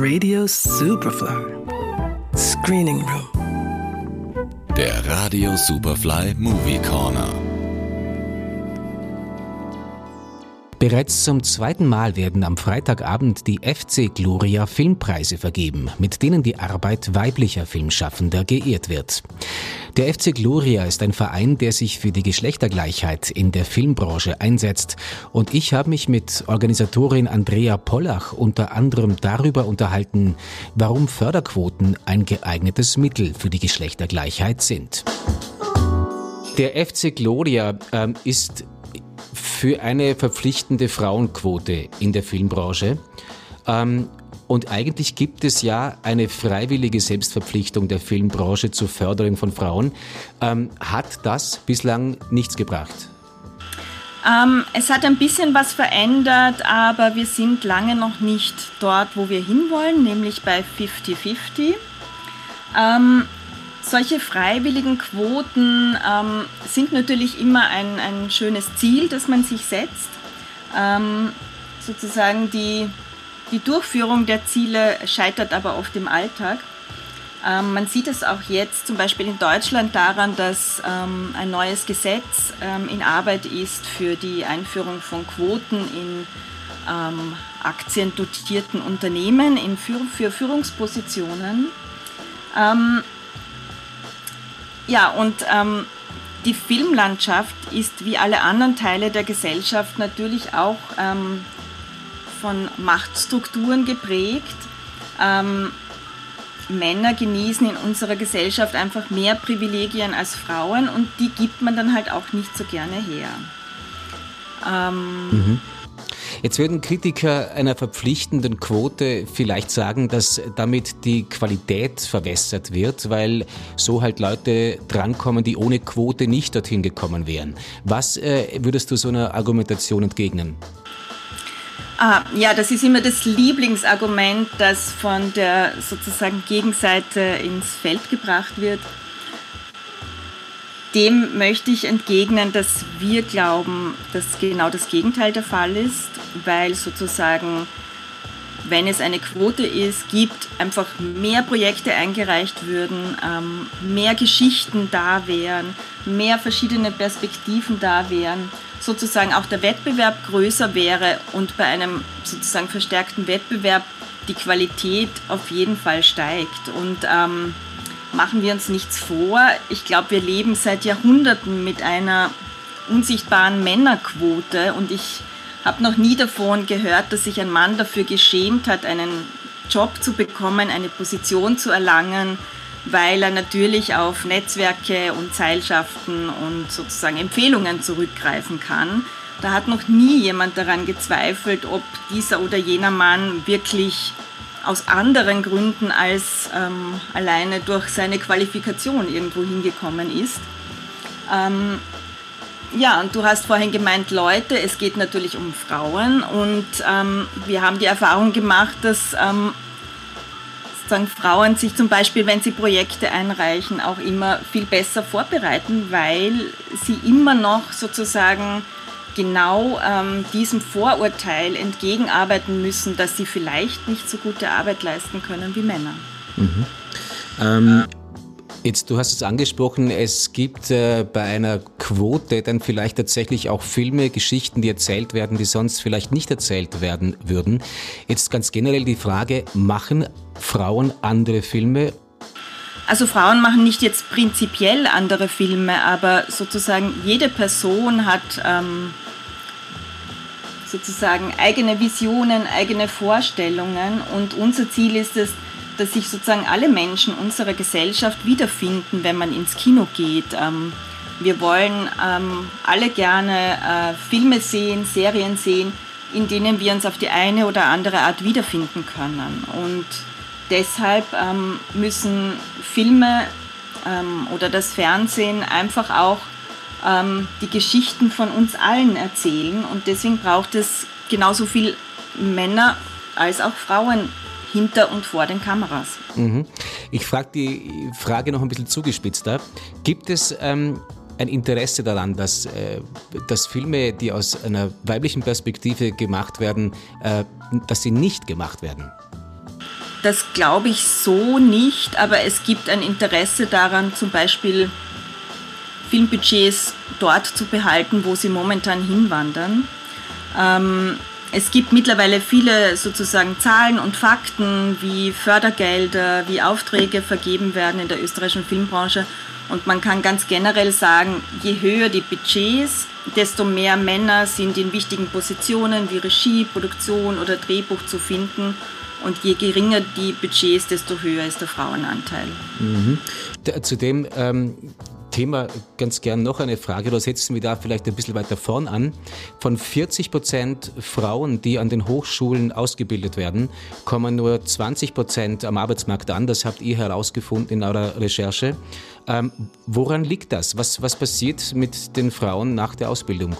Radio Superfly. Screening Room. Der Radio Superfly Movie Corner. Bereits zum zweiten Mal werden am Freitagabend die FC Gloria Filmpreise vergeben, mit denen die Arbeit weiblicher Filmschaffender geehrt wird. Der FC Gloria ist ein Verein, der sich für die Geschlechtergleichheit in der Filmbranche einsetzt und ich habe mich mit Organisatorin Andrea Pollach unter anderem darüber unterhalten, warum Förderquoten ein geeignetes Mittel für die Geschlechtergleichheit sind. Der FC Gloria ähm, ist für eine verpflichtende Frauenquote in der Filmbranche. Ähm, und eigentlich gibt es ja eine freiwillige Selbstverpflichtung der Filmbranche zur Förderung von Frauen. Ähm, hat das bislang nichts gebracht? Ähm, es hat ein bisschen was verändert, aber wir sind lange noch nicht dort, wo wir hinwollen, nämlich bei 50-50. Ähm, solche freiwilligen Quoten ähm, sind natürlich immer ein, ein schönes Ziel, das man sich setzt. Ähm, sozusagen die, die Durchführung der Ziele scheitert aber oft im Alltag. Ähm, man sieht es auch jetzt zum Beispiel in Deutschland daran, dass ähm, ein neues Gesetz ähm, in Arbeit ist für die Einführung von Quoten in ähm, aktiendotierten Unternehmen in für, für Führungspositionen. Ähm, ja, und ähm, die Filmlandschaft ist wie alle anderen Teile der Gesellschaft natürlich auch ähm, von Machtstrukturen geprägt. Ähm, Männer genießen in unserer Gesellschaft einfach mehr Privilegien als Frauen und die gibt man dann halt auch nicht so gerne her. Ähm, mhm. Jetzt würden Kritiker einer verpflichtenden Quote vielleicht sagen, dass damit die Qualität verwässert wird, weil so halt Leute drankommen, die ohne Quote nicht dorthin gekommen wären. Was äh, würdest du so einer Argumentation entgegnen? Ah, ja, das ist immer das Lieblingsargument, das von der sozusagen Gegenseite ins Feld gebracht wird. Dem möchte ich entgegnen, dass wir glauben, dass genau das Gegenteil der Fall ist, weil sozusagen, wenn es eine Quote ist, gibt, einfach mehr Projekte eingereicht würden, ähm, mehr Geschichten da wären, mehr verschiedene Perspektiven da wären, sozusagen auch der Wettbewerb größer wäre und bei einem sozusagen verstärkten Wettbewerb die Qualität auf jeden Fall steigt. Und ähm, machen wir uns nichts vor. Ich glaube, wir leben seit Jahrhunderten mit einer unsichtbaren Männerquote und ich habe noch nie davon gehört, dass sich ein Mann dafür geschämt hat, einen Job zu bekommen, eine Position zu erlangen, weil er natürlich auf Netzwerke und Seilschaften und sozusagen Empfehlungen zurückgreifen kann. Da hat noch nie jemand daran gezweifelt, ob dieser oder jener Mann wirklich aus anderen Gründen als ähm, alleine durch seine Qualifikation irgendwo hingekommen ist. Ähm, ja, und du hast vorhin gemeint, Leute, es geht natürlich um Frauen und ähm, wir haben die Erfahrung gemacht, dass ähm, sozusagen Frauen sich zum Beispiel, wenn sie Projekte einreichen, auch immer viel besser vorbereiten, weil sie immer noch sozusagen genau ähm, diesem Vorurteil entgegenarbeiten müssen, dass sie vielleicht nicht so gute Arbeit leisten können wie Männer. Mhm. Ähm, jetzt, du hast es angesprochen, es gibt äh, bei einer Quote dann vielleicht tatsächlich auch Filme, Geschichten, die erzählt werden, die sonst vielleicht nicht erzählt werden würden. Jetzt ganz generell die Frage, machen Frauen andere Filme also Frauen machen nicht jetzt prinzipiell andere Filme, aber sozusagen jede Person hat ähm, sozusagen eigene Visionen, eigene Vorstellungen und unser Ziel ist es, dass sich sozusagen alle Menschen unserer Gesellschaft wiederfinden, wenn man ins Kino geht. Ähm, wir wollen ähm, alle gerne äh, Filme sehen, Serien sehen, in denen wir uns auf die eine oder andere Art wiederfinden können. Und deshalb ähm, müssen Filme oder das Fernsehen einfach auch die Geschichten von uns allen erzählen. Und deswegen braucht es genauso viel Männer als auch Frauen hinter und vor den Kameras. Mhm. Ich frage die Frage noch ein bisschen zugespitzter. Gibt es ähm, ein Interesse daran, dass, äh, dass Filme, die aus einer weiblichen Perspektive gemacht werden, äh, dass sie nicht gemacht werden? das glaube ich so nicht, aber es gibt ein Interesse daran, zum Beispiel Filmbudgets dort zu behalten, wo sie momentan hinwandern. Ähm, es gibt mittlerweile viele sozusagen Zahlen und Fakten, wie Fördergelder, wie Aufträge vergeben werden in der österreichischen Filmbranche. Und man kann ganz generell sagen, je höher die Budgets, desto mehr Männer sind in wichtigen Positionen wie Regie, Produktion oder Drehbuch zu finden. Und je geringer die Budgets, desto höher ist der Frauenanteil. Mhm. Zudem ähm, Thema ganz gern noch eine Frage, da setzen wir da vielleicht ein bisschen weiter vorn an. Von 40 Prozent Frauen, die an den Hochschulen ausgebildet werden, kommen nur 20 Prozent am Arbeitsmarkt an. Das habt ihr herausgefunden in eurer Recherche. Ähm, woran liegt das? Was, was passiert mit den Frauen nach der Ausbildung?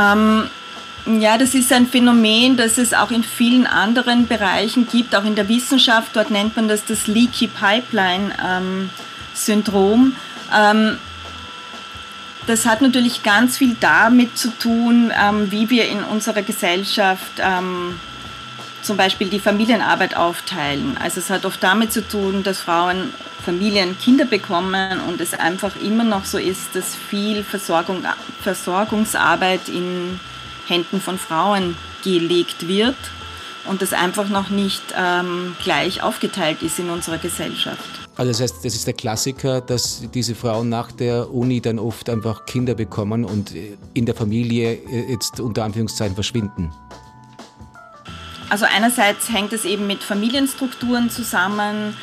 Ähm, ja, das ist ein Phänomen, das es auch in vielen anderen Bereichen gibt, auch in der Wissenschaft. Dort nennt man das das Leaky Pipeline. Ähm, Syndrom. Ähm, das hat natürlich ganz viel damit zu tun, ähm, wie wir in unserer Gesellschaft ähm, zum Beispiel die Familienarbeit aufteilen. Also es hat oft damit zu tun, dass Frauen Familien Kinder bekommen und es einfach immer noch so ist, dass viel Versorgung, Versorgungsarbeit in Händen von Frauen gelegt wird und das einfach noch nicht ähm, gleich aufgeteilt ist in unserer Gesellschaft. Also das heißt, das ist der Klassiker, dass diese Frauen nach der Uni dann oft einfach Kinder bekommen und in der Familie äh, jetzt unter Anführungszeichen verschwinden. Also einerseits hängt es eben mit Familienstrukturen zusammen,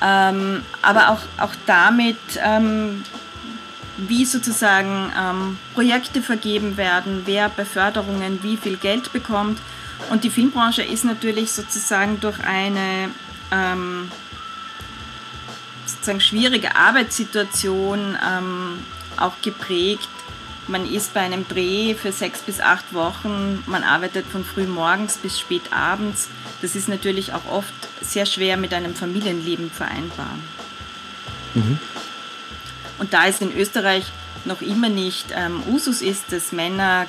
ähm, aber auch, auch damit, ähm, wie sozusagen ähm, Projekte vergeben werden, wer bei Förderungen wie viel Geld bekommt. Und die Filmbranche ist natürlich sozusagen durch eine ähm, sozusagen schwierige Arbeitssituation ähm, auch geprägt. Man ist bei einem Dreh für sechs bis acht Wochen, man arbeitet von früh morgens bis spät abends. Das ist natürlich auch oft sehr schwer mit einem Familienleben vereinbar. Mhm. Und da es in Österreich noch immer nicht ähm, Usus ist, dass Männer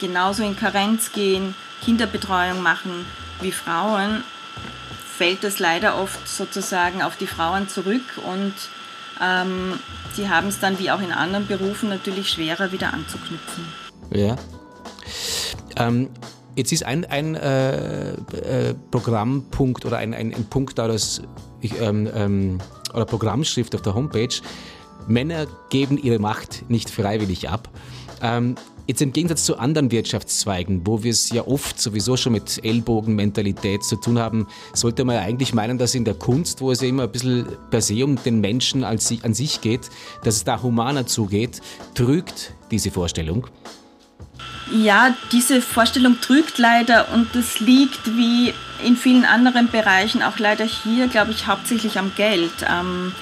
genauso in Karenz gehen, Kinderbetreuung machen wie Frauen, fällt das leider oft sozusagen auf die Frauen zurück und ähm, sie haben es dann wie auch in anderen Berufen natürlich schwerer wieder anzuknüpfen. Ja. Ähm, jetzt ist ein, ein äh, äh, Programmpunkt oder ein, ein, ein Punkt da, das ich, ähm, ähm, oder Programmschrift auf der Homepage. Männer geben ihre Macht nicht freiwillig ab. Jetzt im Gegensatz zu anderen Wirtschaftszweigen, wo wir es ja oft sowieso schon mit Ellbogenmentalität zu tun haben, sollte man ja eigentlich meinen, dass in der Kunst, wo es ja immer ein bisschen per se um den Menschen als, an sich geht, dass es da humaner zugeht, trügt diese Vorstellung. Ja, diese Vorstellung trügt leider und das liegt wie in vielen anderen Bereichen auch leider hier, glaube ich, hauptsächlich am Geld. Ähm,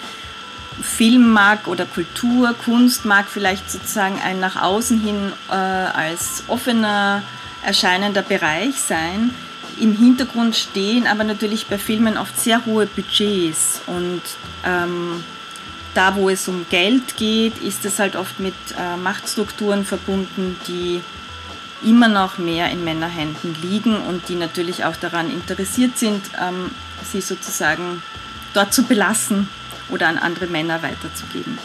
Film mag oder Kultur, Kunst mag vielleicht sozusagen ein nach außen hin äh, als offener erscheinender Bereich sein. Im Hintergrund stehen aber natürlich bei Filmen oft sehr hohe Budgets und ähm, da, wo es um Geld geht, ist es halt oft mit äh, Machtstrukturen verbunden, die immer noch mehr in Männerhänden liegen und die natürlich auch daran interessiert sind, ähm, sie sozusagen dort zu belassen oder an andere Männer weiterzugeben.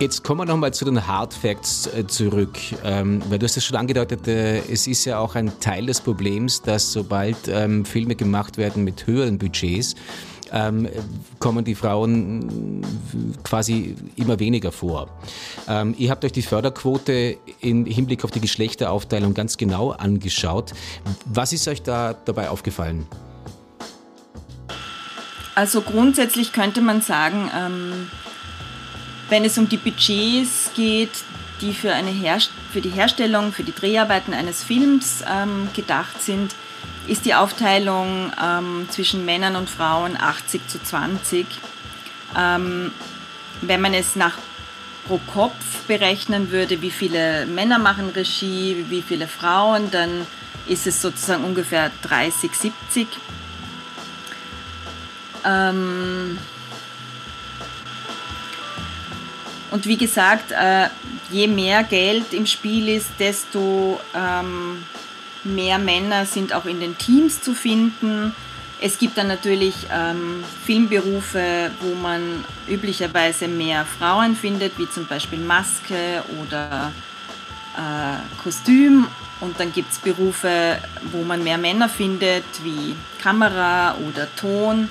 Jetzt kommen wir nochmal zu den Hard Facts äh, zurück, ähm, weil du hast es schon angedeutet, äh, es ist ja auch ein Teil des Problems, dass sobald ähm, Filme gemacht werden mit höheren Budgets, ähm, kommen die Frauen quasi immer weniger vor. Ihr habt euch die Förderquote im Hinblick auf die Geschlechteraufteilung ganz genau angeschaut. Was ist euch da dabei aufgefallen? Also grundsätzlich könnte man sagen, ähm, wenn es um die Budgets geht, die für, eine für die Herstellung, für die Dreharbeiten eines Films ähm, gedacht sind, ist die Aufteilung ähm, zwischen Männern und Frauen 80 zu 20. Ähm, wenn man es nach pro Kopf berechnen würde, wie viele Männer machen Regie, wie viele Frauen, dann ist es sozusagen ungefähr 30, 70. Ähm und wie gesagt, äh, je mehr Geld im Spiel ist, desto ähm, mehr Männer sind auch in den Teams zu finden. Es gibt dann natürlich ähm, Filmberufe, wo man üblicherweise mehr Frauen findet, wie zum Beispiel Maske oder äh, Kostüm. Und dann gibt es Berufe, wo man mehr Männer findet, wie Kamera oder Ton.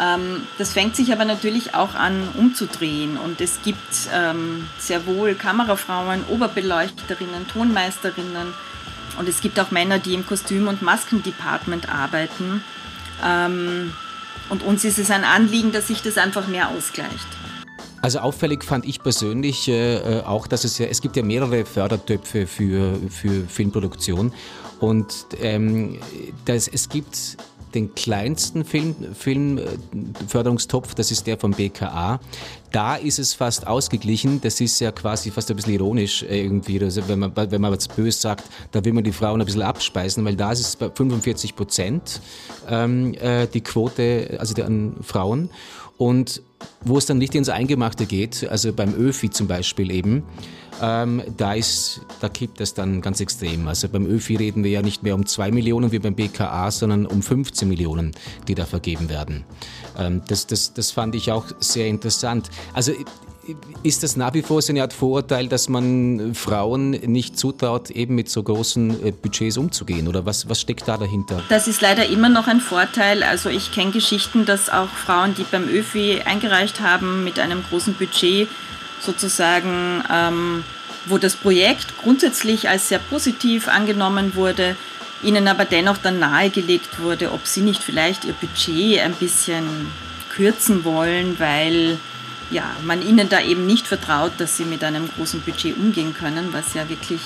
Ähm, das fängt sich aber natürlich auch an umzudrehen. Und es gibt ähm, sehr wohl Kamerafrauen, Oberbeleuchterinnen, Tonmeisterinnen. Und es gibt auch Männer, die im Kostüm- und Maskendepartment arbeiten. Ähm, und uns ist es ein Anliegen, dass sich das einfach mehr ausgleicht. Also auffällig fand ich persönlich äh, äh, auch, dass es ja, es gibt ja mehrere Fördertöpfe für, für Filmproduktion und ähm, das, es gibt den kleinsten Film, Filmförderungstopf, das ist der vom BKA. Da ist es fast ausgeglichen. Das ist ja quasi fast ein bisschen ironisch äh, irgendwie. Also wenn man, wenn man was böse sagt, da will man die Frauen ein bisschen abspeisen, weil da ist es bei 45 Prozent ähm, äh, die Quote, also der an Frauen. Und wo es dann nicht ins Eingemachte geht, also beim ÖFI zum Beispiel eben, ähm, da, ist, da kippt es dann ganz extrem. Also beim ÖFI reden wir ja nicht mehr um 2 Millionen wie beim BKA, sondern um 15 Millionen, die da vergeben werden. Ähm, das, das, das fand ich auch sehr interessant. Also ist das nach wie vor so eine Art Vorurteil, dass man Frauen nicht zutraut, eben mit so großen äh, Budgets umzugehen? Oder was, was steckt da dahinter? Das ist leider immer noch ein Vorteil. Also ich kenne Geschichten, dass auch Frauen, die beim ÖFI eingereicht haben, mit einem großen Budget sozusagen, ähm, wo das Projekt grundsätzlich als sehr positiv angenommen wurde, ihnen aber dennoch dann nahegelegt wurde, ob sie nicht vielleicht ihr Budget ein bisschen kürzen wollen, weil ja, man ihnen da eben nicht vertraut, dass sie mit einem großen Budget umgehen können, was ja wirklich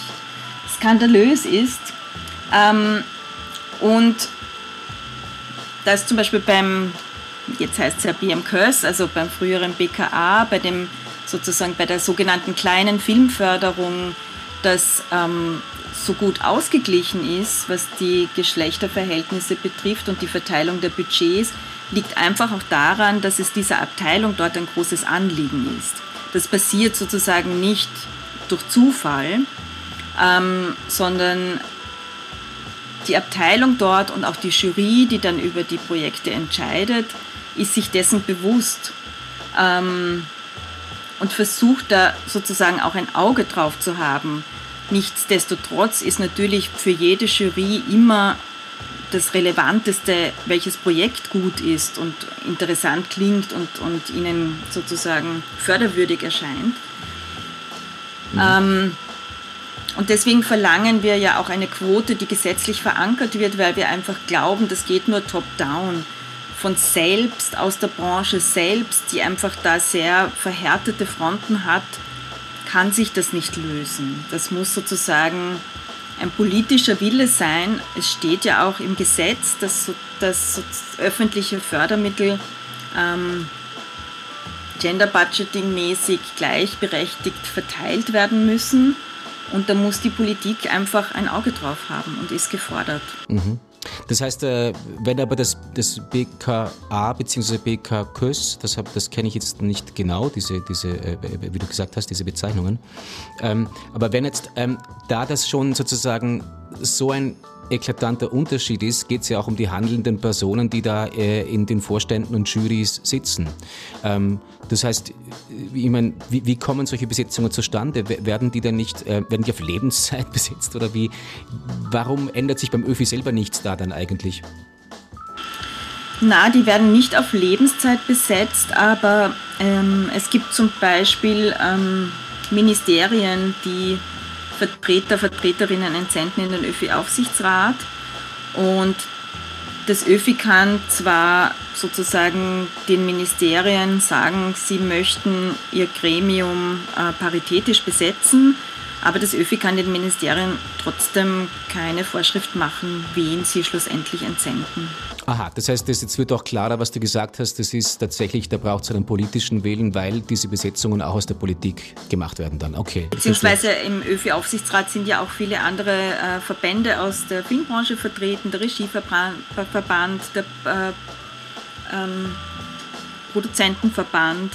skandalös ist. Ähm, und das zum Beispiel beim, jetzt heißt es ja BM Curse, also beim früheren BKA, bei dem sozusagen bei der sogenannten kleinen Filmförderung, das ähm, so gut ausgeglichen ist, was die Geschlechterverhältnisse betrifft und die Verteilung der Budgets, liegt einfach auch daran, dass es dieser Abteilung dort ein großes Anliegen ist. Das passiert sozusagen nicht durch Zufall, ähm, sondern die Abteilung dort und auch die Jury, die dann über die Projekte entscheidet, ist sich dessen bewusst ähm, und versucht da sozusagen auch ein Auge drauf zu haben. Nichtsdestotrotz ist natürlich für jede Jury immer das Relevanteste, welches Projekt gut ist und interessant klingt und, und ihnen sozusagen förderwürdig erscheint. Mhm. Ähm, und deswegen verlangen wir ja auch eine Quote, die gesetzlich verankert wird, weil wir einfach glauben, das geht nur top-down. Von selbst, aus der Branche selbst, die einfach da sehr verhärtete Fronten hat, kann sich das nicht lösen. Das muss sozusagen ein politischer Wille sein. Es steht ja auch im Gesetz, dass, dass öffentliche Fördermittel ähm, Gender Budgeting mäßig gleichberechtigt verteilt werden müssen. Und da muss die Politik einfach ein Auge drauf haben und ist gefordert. Mhm. Das heißt, äh, wenn aber das, das BKA bzw. BKKÖS, das, das kenne ich jetzt nicht genau, diese, diese, äh, wie du gesagt hast, diese Bezeichnungen, ähm, aber wenn jetzt ähm, da das schon sozusagen so ein eklatanter Unterschied ist, geht es ja auch um die handelnden Personen, die da äh, in den Vorständen und Jurys sitzen. Ähm, das heißt, ich mein, wie, wie, kommen solche Besetzungen zustande? Werden die dann nicht, äh, werden die auf Lebenszeit besetzt oder wie? Warum ändert sich beim ÖFI selber nichts da dann eigentlich? Na, die werden nicht auf Lebenszeit besetzt, aber ähm, es gibt zum Beispiel ähm, Ministerien, die Vertreter, Vertreterinnen entsenden in den ÖFI-Aufsichtsrat. Und das ÖFI kann zwar sozusagen den Ministerien sagen, sie möchten ihr Gremium äh, paritätisch besetzen, aber das ÖFI kann den Ministerien trotzdem keine Vorschrift machen, wen sie schlussendlich entsenden. Aha, das heißt, das jetzt wird auch klarer, was du gesagt hast. Das ist tatsächlich, da braucht es einen politischen Willen, weil diese Besetzungen auch aus der Politik gemacht werden dann. Okay. Beziehungsweise im ÖFI-Aufsichtsrat sind ja auch viele andere äh, Verbände aus der Filmbranche vertreten, der Regieverband, der äh, ähm, Produzentenverband.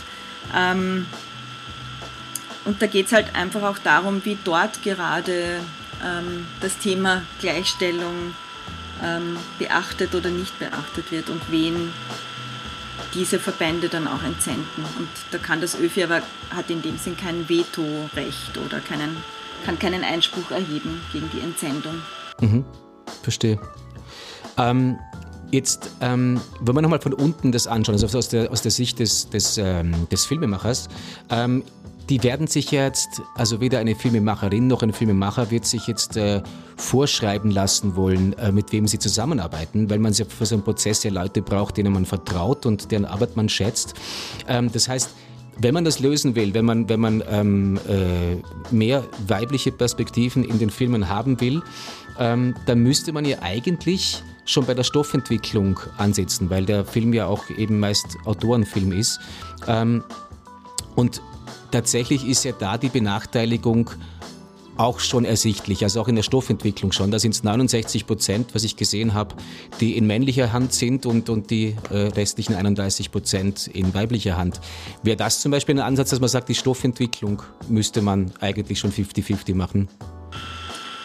Ähm, und da geht es halt einfach auch darum, wie dort gerade ähm, das Thema Gleichstellung ähm, beachtet oder nicht beachtet wird und wen diese Verbände dann auch entsenden. Und da kann das ÖFI aber, hat in dem Sinn kein Vetorecht oder keinen, kann keinen Einspruch erheben gegen die Entsendung. Mhm, verstehe. Ähm, jetzt, ähm, wenn wir nochmal von unten das anschauen, also aus der, aus der Sicht des, des, ähm, des Filmemachers, ähm, die werden sich jetzt, also weder eine Filmemacherin noch ein Filmemacher wird sich jetzt äh, vorschreiben lassen wollen, äh, mit wem sie zusammenarbeiten, weil man für so einen Prozess ja Leute braucht, denen man vertraut und deren Arbeit man schätzt. Ähm, das heißt, wenn man das lösen will, wenn man, wenn man ähm, äh, mehr weibliche Perspektiven in den Filmen haben will, ähm, dann müsste man ja eigentlich schon bei der Stoffentwicklung ansetzen, weil der Film ja auch eben meist Autorenfilm ist. Ähm, und tatsächlich ist ja da die Benachteiligung auch schon ersichtlich, also auch in der Stoffentwicklung schon. Da sind es 69 Prozent, was ich gesehen habe, die in männlicher Hand sind und, und die äh, restlichen 31 Prozent in weiblicher Hand. Wäre das zum Beispiel ein Ansatz, dass man sagt, die Stoffentwicklung müsste man eigentlich schon 50-50 machen?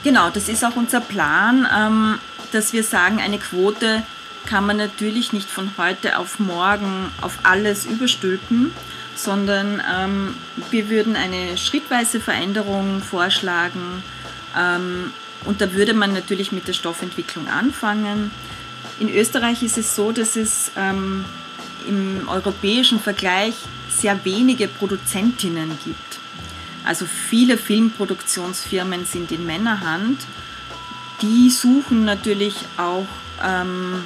Genau, das ist auch unser Plan, ähm, dass wir sagen, eine Quote kann man natürlich nicht von heute auf morgen auf alles überstülpen sondern ähm, wir würden eine schrittweise Veränderung vorschlagen. Ähm, und da würde man natürlich mit der Stoffentwicklung anfangen. In Österreich ist es so, dass es ähm, im europäischen Vergleich sehr wenige Produzentinnen gibt. Also viele Filmproduktionsfirmen sind in Männerhand. Die suchen natürlich auch ähm,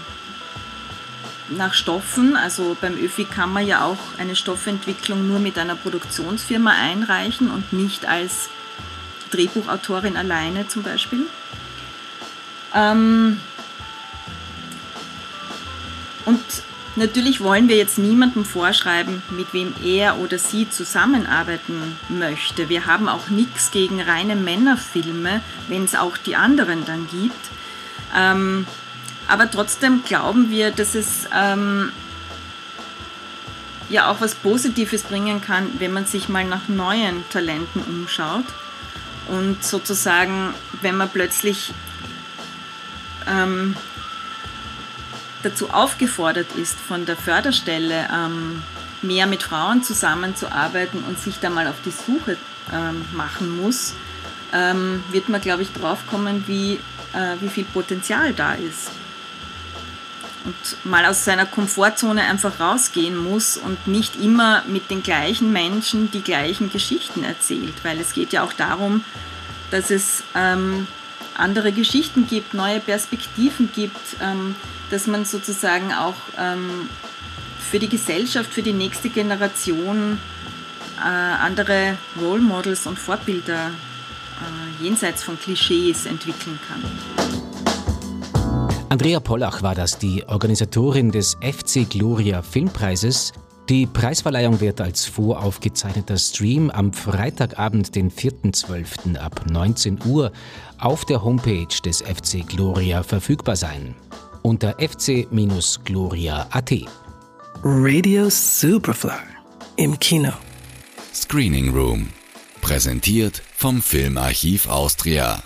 nach Stoffen. Also beim ÖFI kann man ja auch eine Stoffentwicklung nur mit einer Produktionsfirma einreichen und nicht als Drehbuchautorin alleine zum Beispiel. Ähm und natürlich wollen wir jetzt niemandem vorschreiben, mit wem er oder sie zusammenarbeiten möchte. Wir haben auch nichts gegen reine Männerfilme, wenn es auch die anderen dann gibt. Ähm aber trotzdem glauben wir, dass es ähm, ja auch was Positives bringen kann, wenn man sich mal nach neuen Talenten umschaut. Und sozusagen, wenn man plötzlich ähm, dazu aufgefordert ist, von der Förderstelle ähm, mehr mit Frauen zusammenzuarbeiten und sich da mal auf die Suche ähm, machen muss, ähm, wird man, glaube ich, drauf kommen, wie, äh, wie viel Potenzial da ist und mal aus seiner Komfortzone einfach rausgehen muss und nicht immer mit den gleichen Menschen die gleichen Geschichten erzählt, weil es geht ja auch darum, dass es ähm, andere Geschichten gibt, neue Perspektiven gibt, ähm, dass man sozusagen auch ähm, für die Gesellschaft, für die nächste Generation äh, andere Role Models und Vorbilder äh, jenseits von Klischees entwickeln kann. Andrea Pollach war das, die Organisatorin des FC Gloria Filmpreises. Die Preisverleihung wird als voraufgezeichneter Stream am Freitagabend, den 4.12. ab 19 Uhr auf der Homepage des FC Gloria verfügbar sein. Unter fc-gloria.at. Radio Superfly im Kino. Screening Room. Präsentiert vom Filmarchiv Austria.